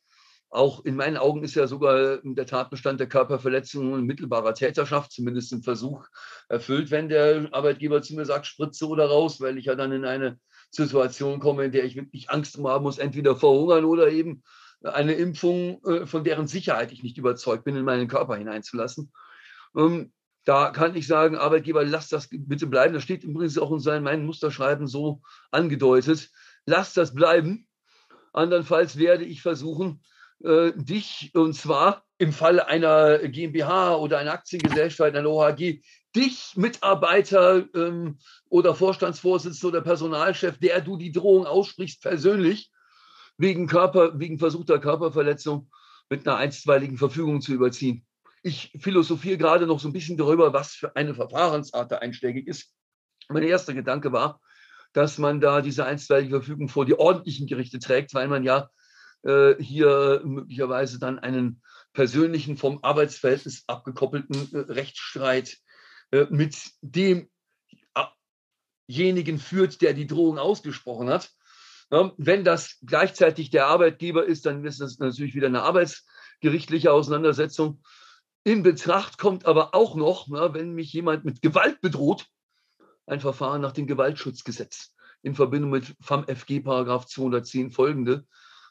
Auch in meinen Augen ist ja sogar der Tatbestand der Körperverletzung und mittelbarer Täterschaft, zumindest im Versuch, erfüllt, wenn der Arbeitgeber zu mir sagt, spritze oder raus, weil ich ja dann in eine Situation komme, in der ich wirklich Angst haben muss, entweder verhungern oder eben eine Impfung, äh, von deren Sicherheit ich nicht überzeugt bin, in meinen Körper hineinzulassen. Ähm, Da kann ich sagen, Arbeitgeber, lass das bitte bleiben. Das steht übrigens auch in meinen Musterschreiben so angedeutet. Lass das bleiben. Andernfalls werde ich versuchen, äh, dich, und zwar im Falle einer GmbH oder einer Aktiengesellschaft, einer OHG, dich, Mitarbeiter ähm, oder Vorstandsvorsitzender oder Personalchef, der du die Drohung aussprichst, persönlich wegen, Körper, wegen versuchter Körperverletzung mit einer einstweiligen Verfügung zu überziehen. Ich philosophiere gerade noch so ein bisschen darüber, was für eine Verfahrensart da einschlägig ist. Mein erster Gedanke war, dass man da diese einstweilige Verfügung vor die ordentlichen Gerichte trägt, weil man ja äh, hier möglicherweise dann einen persönlichen vom Arbeitsverhältnis abgekoppelten äh, Rechtsstreit äh, mit demjenigen führt, der die Drohung ausgesprochen hat. Ja, wenn das gleichzeitig der Arbeitgeber ist, dann ist das natürlich wieder eine arbeitsgerichtliche Auseinandersetzung. In Betracht kommt aber auch noch, ja, wenn mich jemand mit Gewalt bedroht, ein Verfahren nach dem Gewaltschutzgesetz in Verbindung mit FAMFG Paragraph 210 folgende.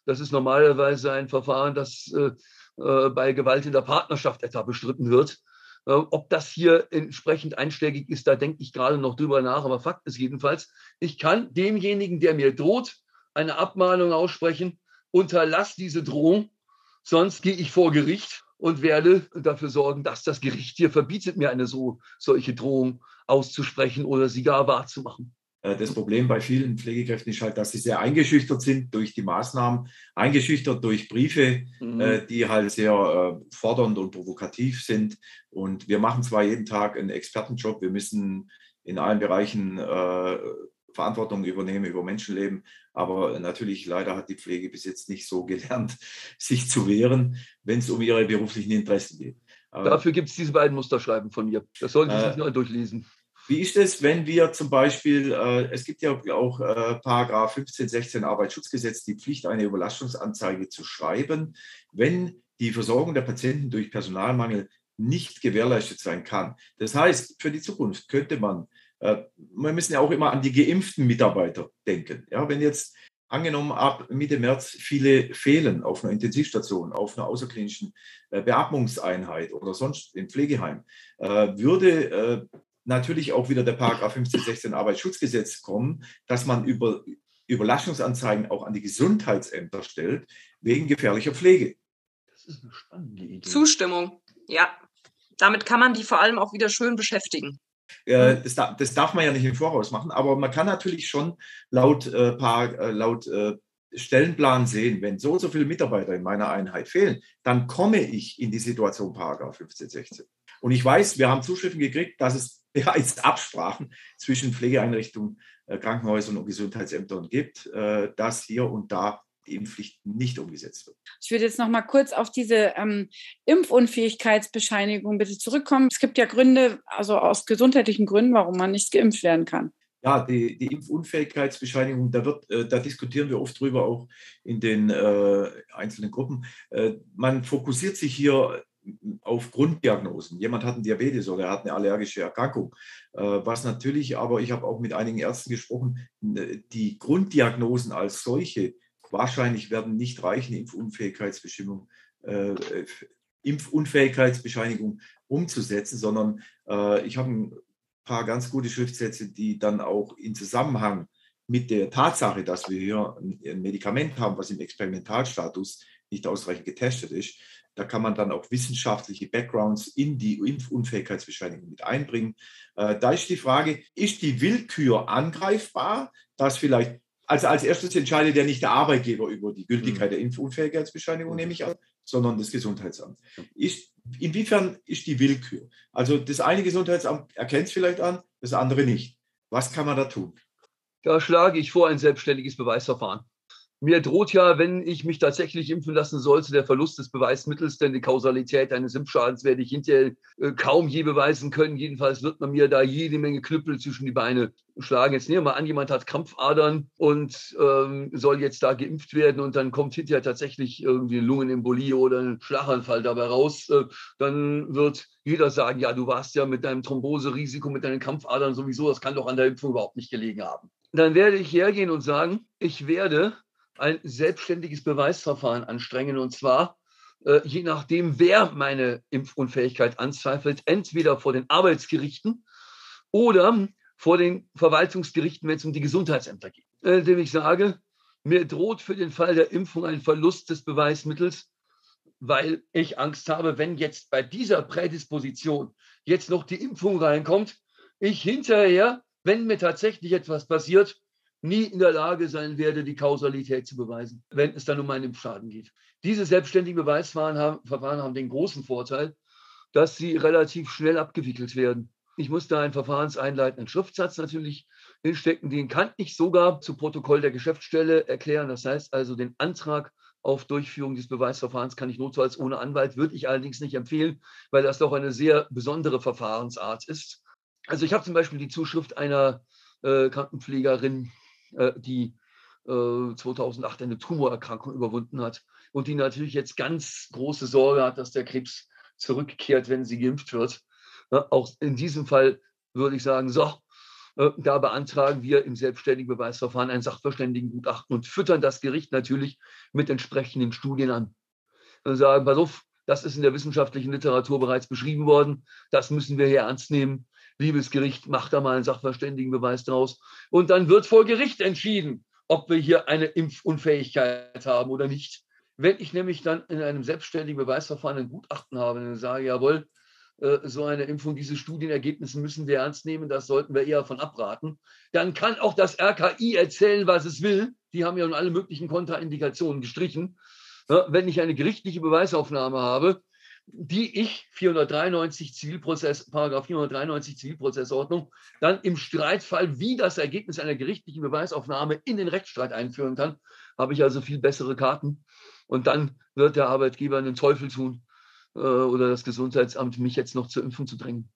Das ist normalerweise ein Verfahren, das äh, äh, bei Gewalt in der Partnerschaft etwa bestritten wird. Äh, ob das hier entsprechend einschlägig ist, da denke ich gerade noch drüber nach. Aber Fakt ist jedenfalls, ich kann demjenigen, der mir droht, eine Abmahnung aussprechen, unterlass diese Drohung, sonst gehe ich vor Gericht und werde dafür sorgen, dass das Gericht hier verbietet, mir eine so, solche Drohung auszusprechen oder sie gar wahrzumachen. Äh, Das Problem bei vielen Pflegekräften ist halt, dass sie sehr eingeschüchtert sind durch die Maßnahmen, eingeschüchtert durch Briefe, Mhm. äh, die halt sehr äh, fordernd und provokativ sind. Und wir machen zwar jeden Tag einen Expertenjob, wir müssen in allen Bereichen Verantwortung übernehmen über Menschenleben, aber natürlich leider hat die Pflege bis jetzt nicht so gelernt, *laughs* sich zu wehren, wenn es um ihre beruflichen Interessen geht. Aber Dafür gibt es diese beiden Musterschreiben von mir. Das sollten Sie Äh, sich mal durchlesen. Wie ist es, wenn wir zum Beispiel, äh, es gibt ja auch äh, Paragraph 15, 16 Arbeitsschutzgesetz die Pflicht, eine Überlastungsanzeige zu schreiben, wenn die Versorgung der Patienten durch Personalmangel nicht gewährleistet sein kann. Das heißt, für die Zukunft könnte man, äh, wir müssen ja auch immer an die geimpften Mitarbeiter denken. Ja, wenn jetzt angenommen ab Mitte März viele fehlen auf einer Intensivstation, auf einer außerklinischen äh, Beatmungseinheit oder sonst im Pflegeheim, äh, würde äh, natürlich auch wieder der Paragraph 15, 16 Arbeitsschutzgesetz kommen, dass man über Überlastungsanzeigen auch an die Gesundheitsämter stellt, wegen gefährlicher Pflege. Das ist eine spannende Idee. Zustimmung. Ja. Damit kann man die vor allem auch wieder schön beschäftigen. Äh, das, da- das darf man ja nicht im Voraus machen, aber man kann natürlich schon laut, äh, Par- äh, laut äh, Stellenplan sehen, wenn so und so viele Mitarbeiter in meiner Einheit fehlen, dann komme ich in die Situation Paragraph 15, 16. Und ich weiß, wir haben Zuschriften gekriegt, dass es bereits *laughs* Absprachen zwischen Pflegeeinrichtungen, äh, Krankenhäusern und Gesundheitsämtern gibt, äh, dass hier und da die Impfpflicht nicht umgesetzt wird. Ich würde jetzt noch mal kurz auf diese ähm, Impfunfähigkeitsbescheinigung bitte zurückkommen. Es gibt ja Gründe, also aus gesundheitlichen Gründen, warum man nicht geimpft werden kann. Ja, die, die Impfunfähigkeitsbescheinigung, da, wird, äh, da diskutieren wir oft drüber, auch in den äh, einzelnen Gruppen. Äh, man fokussiert sich hier auf Grunddiagnosen. Jemand hat einen Diabetes oder er hat eine allergische Erkrankung. Äh, was natürlich, aber ich habe auch mit einigen Ärzten gesprochen, äh, die Grunddiagnosen als solche wahrscheinlich werden nicht reichen, Impfunfähigkeitsbestimmung, äh, äh, Impfunfähigkeitsbescheinigung umzusetzen, sondern äh, ich habe ein paar ganz gute Schriftsätze, die dann auch in Zusammenhang mit der Tatsache, dass wir hier ein Medikament haben, was im Experimentalstatus nicht ausreichend getestet ist, da kann man dann auch wissenschaftliche Backgrounds in die Impfunfähigkeitsbescheinigung mit einbringen. Äh, da ist die Frage, ist die Willkür angreifbar, dass vielleicht, also als erstes entscheidet ja nicht der Arbeitgeber über die Gültigkeit der Impfunfähigkeitsbescheinigung, nehme ich an, sondern das Gesundheitsamt. Ist, inwiefern ist die Willkür? Also das eine Gesundheitsamt erkennt es vielleicht an, das andere nicht. Was kann man da tun? Da schlage ich vor ein selbstständiges Beweisverfahren. Mir droht ja, wenn ich mich tatsächlich impfen lassen sollte, der Verlust des Beweismittels, denn die Kausalität eines Impfschadens werde ich hinterher äh, kaum je beweisen können. Jedenfalls wird man mir da jede Menge Knüppel zwischen die Beine schlagen. Jetzt nehmen wir mal an, jemand hat Krampfadern und ähm, soll jetzt da geimpft werden und dann kommt hinterher tatsächlich irgendwie eine Lungenembolie oder ein Schlaganfall dabei raus. Äh, dann wird jeder sagen, ja, du warst ja mit deinem Thromboserisiko, mit deinen Krampfadern sowieso, das kann doch an der Impfung überhaupt nicht gelegen haben. Dann werde ich hergehen und sagen, ich werde ein selbstständiges Beweisverfahren anstrengen. Und zwar, äh, je nachdem, wer meine Impfunfähigkeit anzweifelt, entweder vor den Arbeitsgerichten oder vor den Verwaltungsgerichten, wenn es um die Gesundheitsämter geht. Äh, indem ich sage, mir droht für den Fall der Impfung ein Verlust des Beweismittels, weil ich Angst habe, wenn jetzt bei dieser Prädisposition jetzt noch die Impfung reinkommt, ich hinterher, wenn mir tatsächlich etwas passiert, nie in der Lage sein werde, die Kausalität zu beweisen, wenn es dann um einen Impfschaden geht. Diese selbstständigen Beweisverfahren haben, den großen Vorteil, dass sie relativ schnell abgewickelt werden. Ich muss da einen verfahrenseinleitenden Schriftsatz natürlich hinstecken. Den kann ich sogar zu Protokoll der Geschäftsstelle erklären. Das heißt also, den Antrag auf Durchführung des Beweisverfahrens kann ich notfalls ohne Anwalt, würde ich allerdings nicht empfehlen, weil das doch eine sehr besondere Verfahrensart ist. Also ich habe zum Beispiel die Zuschrift einer äh, Krankenpflegerin die 2008 äh, eine Tumorerkrankung überwunden hat und die natürlich jetzt ganz große Sorge hat, dass der Krebs zurückkehrt, wenn sie geimpft wird. Auch in diesem Fall würde ich sagen, so, äh, da beantragen wir im selbstständigen Beweisverfahren ein Sachverständigengutachten und füttern das Gericht natürlich mit entsprechenden Studien an. Und sagen, pass auf, das ist in der wissenschaftlichen Literatur bereits beschrieben worden, das müssen wir hier ernst nehmen liebes Gericht, macht da mal einen Sachverständigenbeweis draus. Und dann wird vor Gericht entschieden, ob wir hier eine Impfunfähigkeit haben oder nicht. Wenn ich nämlich dann in einem selbstständigen Beweisverfahren ein Gutachten habe und sage, jawohl, äh, so eine Impfung, diese Studienergebnisse müssen wir ernst nehmen, das sollten wir eher von abraten, dann kann auch das RKI erzählen, was es will. Die haben ja nun alle möglichen Kontraindikationen gestrichen. Wenn ich eine gerichtliche Beweisaufnahme habe, die ich 493 Zivilprozess, Paragraph 493 Zivilprozessordnung dann im Streitfall wie das Ergebnis einer gerichtlichen Beweisaufnahme in den Rechtsstreit einführen kann, habe ich also viel bessere Karten. Und dann wird der Arbeitgeber einen Teufel tun äh, oder das Gesundheitsamt, mich jetzt noch zur Impfung zu drängen.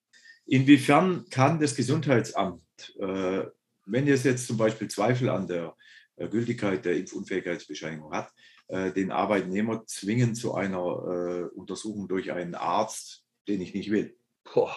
Inwiefern kann das Gesundheitsamt, äh, wenn es jetzt zum Beispiel Zweifel an der äh, Gültigkeit der Impfunfähigkeitsbescheinigung hat, den Arbeitnehmer zwingen zu einer äh, Untersuchung durch einen Arzt, den ich nicht will. Boah,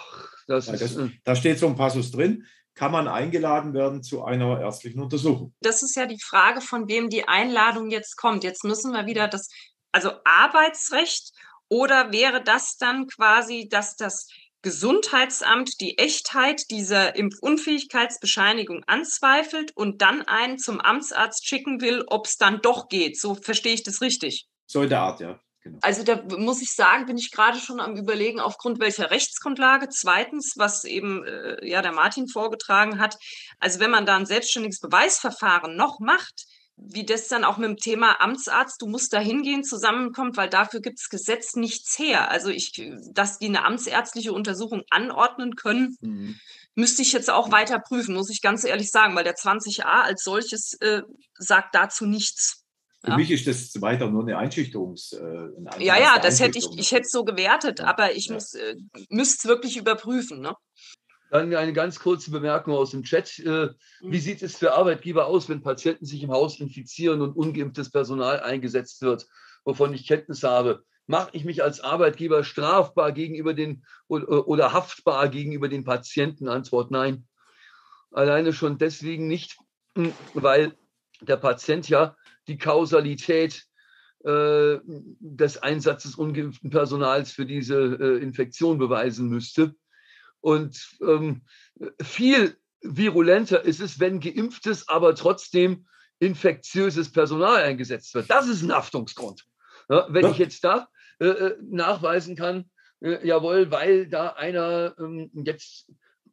das ist, das, da steht so ein Passus drin. Kann man eingeladen werden zu einer ärztlichen Untersuchung? Das ist ja die Frage, von wem die Einladung jetzt kommt. Jetzt müssen wir wieder das, also Arbeitsrecht oder wäre das dann quasi, dass das Gesundheitsamt die Echtheit dieser Impfunfähigkeitsbescheinigung anzweifelt und dann einen zum Amtsarzt schicken will, ob es dann doch geht. So verstehe ich das richtig. So in der Art, ja. Genau. Also da muss ich sagen, bin ich gerade schon am Überlegen, aufgrund welcher Rechtsgrundlage. Zweitens, was eben äh, ja der Martin vorgetragen hat. Also wenn man da ein selbstständiges Beweisverfahren noch macht, wie das dann auch mit dem Thema Amtsarzt, du musst da hingehen, zusammenkommt, weil dafür gibt es Gesetz nichts her. Also ich, dass die eine amtsärztliche Untersuchung anordnen können, mhm. müsste ich jetzt auch weiter prüfen, muss ich ganz ehrlich sagen, weil der 20a als solches äh, sagt dazu nichts. Für ja. mich ist das weiter nur eine Einschüchterungs. Äh, ja, ja, das hätte ich, ich hätte es so gewertet, aber ich ja. muss, äh, müsste es wirklich überprüfen. Ne? Dann eine ganz kurze Bemerkung aus dem Chat. Äh, wie mhm. sieht es für Arbeitgeber aus, wenn Patienten sich im Haus infizieren und ungeimpftes Personal eingesetzt wird, wovon ich Kenntnis habe? Mache ich mich als Arbeitgeber strafbar gegenüber den oder haftbar gegenüber den Patienten? Antwort nein. Alleine schon deswegen nicht, hm, weil der Patient ja die Kausalität äh, des Einsatzes ungeimpften Personals für diese äh, Infektion beweisen müsste. Und ähm, viel virulenter ist es, wenn geimpftes, aber trotzdem infektiöses Personal eingesetzt wird. Das ist ein Haftungsgrund. Ja, wenn ja. ich jetzt da äh, äh, nachweisen kann, äh, jawohl, weil da einer ähm, jetzt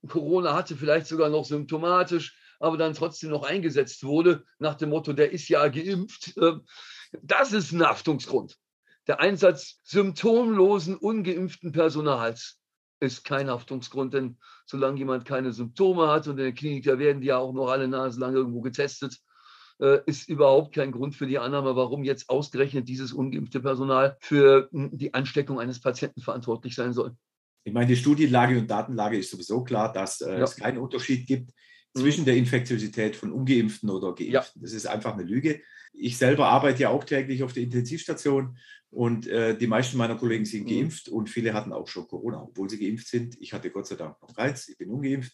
Corona hatte, vielleicht sogar noch symptomatisch, aber dann trotzdem noch eingesetzt wurde, nach dem Motto, der ist ja geimpft, äh, das ist ein Haftungsgrund. Der Einsatz symptomlosen, ungeimpften Personals ist kein Haftungsgrund, denn solange jemand keine Symptome hat und in der Klinik, da werden die ja auch noch alle naselang irgendwo getestet, äh, ist überhaupt kein Grund für die Annahme, warum jetzt ausgerechnet dieses ungeimpfte Personal für hm, die Ansteckung eines Patienten verantwortlich sein soll. Ich meine, die Studienlage und Datenlage ist sowieso klar, dass äh, ja. es keinen Unterschied gibt mhm. zwischen der Infektiosität von Ungeimpften oder Geimpften. Ja. Das ist einfach eine Lüge. Ich selber arbeite ja auch täglich auf der Intensivstation und äh, die meisten meiner Kollegen sind mhm. geimpft und viele hatten auch schon Corona, obwohl sie geimpft sind. Ich hatte Gott sei Dank noch keins, ich bin ungeimpft.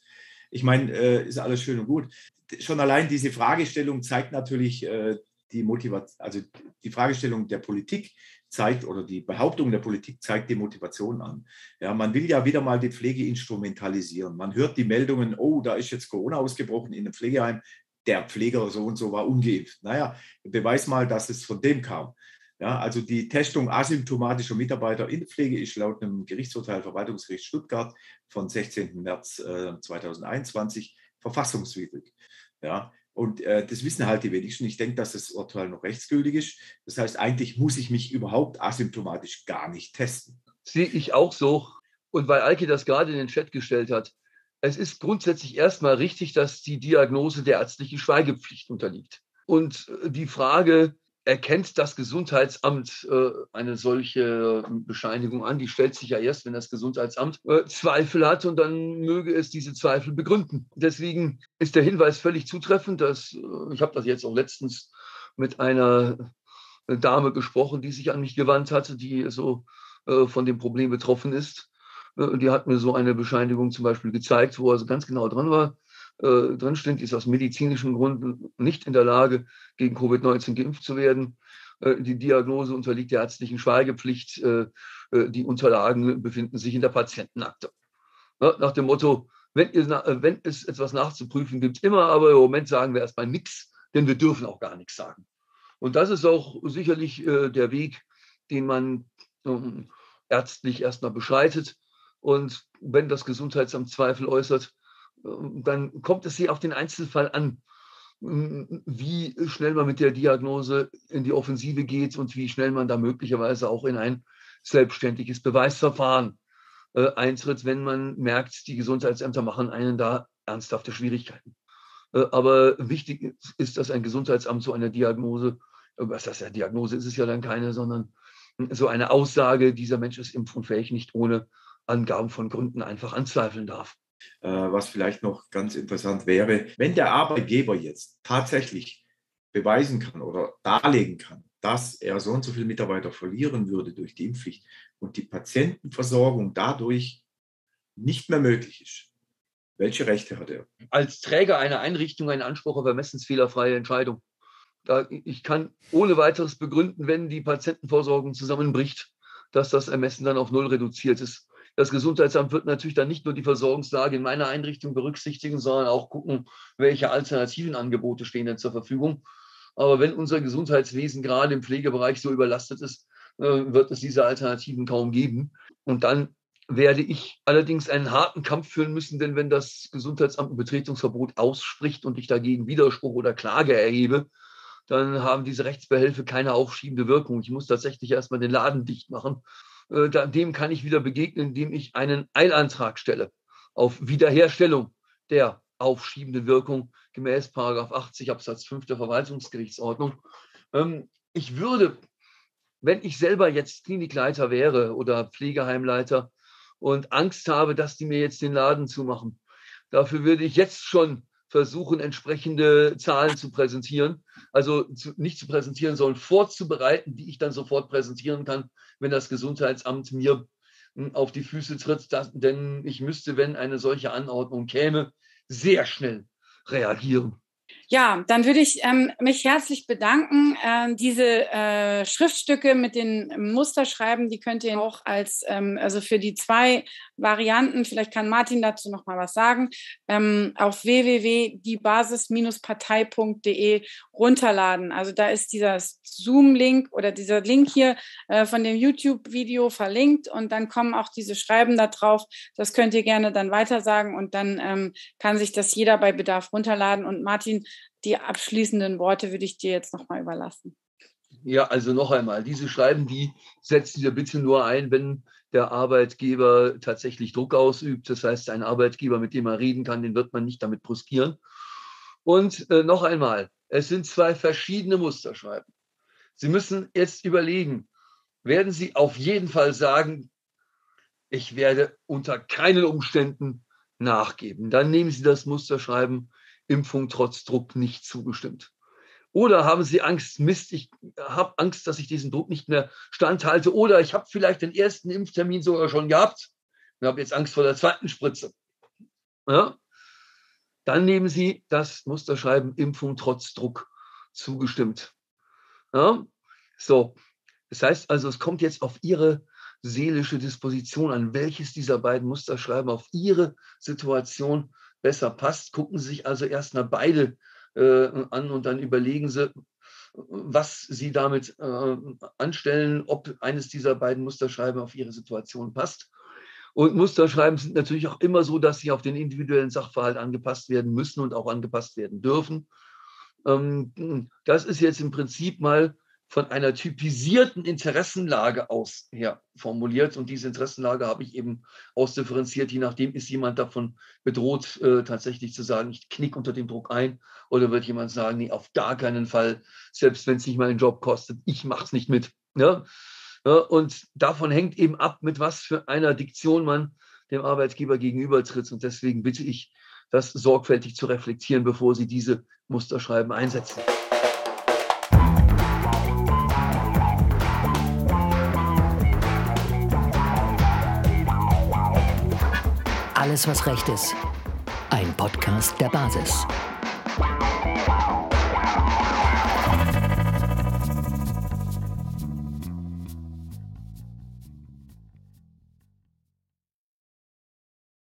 Ich meine, äh, ist alles schön und gut. Schon allein diese Fragestellung zeigt natürlich äh, die Motivation, also die Fragestellung der Politik zeigt oder die Behauptung der Politik zeigt die Motivation an. Ja, man will ja wieder mal die Pflege instrumentalisieren. Man hört die Meldungen, oh, da ist jetzt Corona ausgebrochen in einem Pflegeheim, der Pfleger so und so war ungeimpft. Naja, beweis mal, dass es von dem kam. Ja, also die Testung asymptomatischer Mitarbeiter in Pflege ist laut einem Gerichtsurteil Verwaltungsgericht Stuttgart von 16. März äh, 2021 verfassungswidrig. Ja, und äh, das wissen halt die wenigsten. Ich denke, dass das Urteil noch rechtsgültig ist. Das heißt, eigentlich muss ich mich überhaupt asymptomatisch gar nicht testen. Sehe ich auch so. Und weil Alke das gerade in den Chat gestellt hat, es ist grundsätzlich erstmal richtig, dass die Diagnose der ärztlichen Schweigepflicht unterliegt. Und äh, die Frage, erkennt das Gesundheitsamt äh, eine solche Bescheinigung an. Die stellt sich ja erst, wenn das Gesundheitsamt äh, Zweifel hat und dann möge es diese Zweifel begründen. Deswegen ist der Hinweis völlig zutreffend. Dass, äh, ich habe das jetzt auch letztens mit einer Dame gesprochen, die sich an mich gewandt hatte, die so äh, von dem Problem betroffen ist. Äh, die hat mir so eine Bescheinigung zum Beispiel gezeigt, wo also ganz genau dran war, äh, drinsteht, ist aus medizinischen Gründen nicht in der Lage, gegen Covid-19 geimpft zu werden. Äh, die Diagnose unterliegt der ärztlichen Schweigepflicht. Äh, äh die Unterlagen befinden sich in der Patientenakte. Nach dem Motto, wenn, es etwas nachzuprüfen gibt, immer, aber im Moment sagen wir erstmal nichts, denn wir dürfen auch gar nichts sagen. Und das ist auch sicherlich der Weg, den man ähm, ärztlich erstmal beschreitet. Und wenn das Gesundheitsamt Zweifel äußert, dann kommt es hier auf den Einzelfall an, wie schnell man mit der Diagnose in die Offensive geht und wie schnell man da möglicherweise auch in ein selbstständiges Beweisverfahren äh, eintritt, wenn man merkt, die Gesundheitsämter machen einen da ernsthafte Schwierigkeiten. Äh, aber wichtig ist, dass ein Gesundheitsamt so eine Diagnose, äh, was das ja Diagnose ist es ja dann keine, sondern so eine Aussage, dieser Mensch ist impfunfähig, nicht ohne Angaben von Gründen einfach anzweifeln darf. Äh, was vielleicht noch ganz interessant wäre, wenn der Arbeitgeber jetzt tatsächlich beweisen kann oder darlegen kann, dass er so und so viele Mitarbeiter verlieren würde durch die Impfpflicht und die Patientenversorgung dadurch nicht mehr möglich ist. Welche Rechte hat er? Als Träger einer Einrichtung einen Anspruch auf ermessensfehlerfreie Entscheidung. Ich kann ohne weiteres begründen, wenn die Patientenversorgung zusammenbricht, dass das Ermessen dann auf Null reduziert ist. Das Gesundheitsamt wird natürlich dann nicht nur die Versorgungslage in meiner Einrichtung berücksichtigen, sondern auch gucken, welche alternativen Angebote stehen denn zur Verfügung. Aber wenn unser Gesundheitswesen gerade im Pflegebereich so überlastet ist, äh, wird es diese Alternativen kaum geben. Und dann werde ich allerdings einen harten Kampf führen müssen, denn wenn das Gesundheitsamt ein Betretungsverbot ausspricht und ich dagegen Widerspruch oder Klage erhebe, dann haben diese Rechtsbehelfe keine aufschiebende Wirkung. Ich muss tatsächlich erstmal den Laden dicht machen dem kann ich wieder begegnen, indem ich einen Eilantrag stelle auf Wiederherstellung der aufschiebenden Wirkung gemäß 80 Absatz 5 der Verwaltungsgerichtsordnung. Ähm, ich würde, wenn ich selber jetzt Klinikleiter wäre oder Pflegeheimleiter und Angst habe, dass die mir jetzt den Laden zumachen, dafür würde ich jetzt schon versuchen, entsprechende Zahlen zu präsentieren. Also zu, nicht zu präsentieren, sondern vorzubereiten, die ich dann sofort präsentieren kann, wenn das Gesundheitsamt mir hm, auf die Füße tritt. Das, denn ich müsste, wenn eine solche Anordnung käme, sehr schnell reagieren. Ja, dann würde ich ähm, mich herzlich bedanken. Ähm, diese äh, Schriftstücke mit den Musterschreiben, die könnt ihr auch als, ähm, also für die zwei Varianten, vielleicht kann Martin dazu noch mal was sagen, ähm, auf www.diebasis-partei.de runterladen. Also da ist dieser Zoom-Link oder dieser Link hier äh, von dem YouTube-Video verlinkt und dann kommen auch diese Schreiben da drauf. Das könnt ihr gerne dann weitersagen und dann ähm, kann sich das jeder bei Bedarf runterladen. Und Martin, die abschließenden Worte würde ich dir jetzt nochmal überlassen. Ja, also noch einmal, diese Schreiben, die setzen wir bitte nur ein, wenn der Arbeitgeber tatsächlich Druck ausübt. Das heißt, ein Arbeitgeber, mit dem man reden kann, den wird man nicht damit bruskieren. Und äh, noch einmal, Es sind zwei verschiedene Musterschreiben. Sie müssen jetzt überlegen, werden Sie auf jeden Fall sagen, ich werde unter keinen Umständen nachgeben. Dann nehmen Sie das Musterschreiben Impfung trotz Druck nicht zugestimmt. Oder haben Sie Angst, Mist, ich habe Angst, dass ich diesen Druck nicht mehr standhalte. Oder ich habe vielleicht den ersten Impftermin sogar schon gehabt und habe jetzt Angst vor der zweiten Spritze. Ja? Dann nehmen Sie das Musterschreiben Impfung trotz Druck zugestimmt. Ja? So, das heißt also, es kommt jetzt auf Ihre seelische Disposition an, welches dieser beiden Musterschreiben auf Ihre Situation besser passt. Gucken Sie sich also erstmal beide äh, an und dann überlegen Sie, was Sie damit äh, anstellen, ob eines dieser beiden Musterschreiben auf Ihre Situation passt. Und Musterschreiben sind natürlich auch immer so, dass sie auf den individuellen Sachverhalt angepasst werden müssen und auch angepasst werden dürfen. Ähm, das ist jetzt im Prinzip mal von einer typisierten Interessenlage aus her formuliert. Und diese Interessenlage habe ich eben ausdifferenziert. Je nachdem ist jemand davon bedroht, äh, tatsächlich zu sagen, ich knick unter dem Druck ein. Oder wird jemand sagen, nee, auf gar keinen Fall, selbst wenn es nicht meinen Job kostet, ich mache es nicht mit. Ja? ja? und davon hängt eben ab, mit was für einer Diktion man dem Arbeitgeber gegenübertritt. Und deswegen bitte ich, das sorgfältig zu reflektieren, bevor Sie diese Musterschreiben einsetzen. Alles, was recht ist. Ein Podcast der Basis.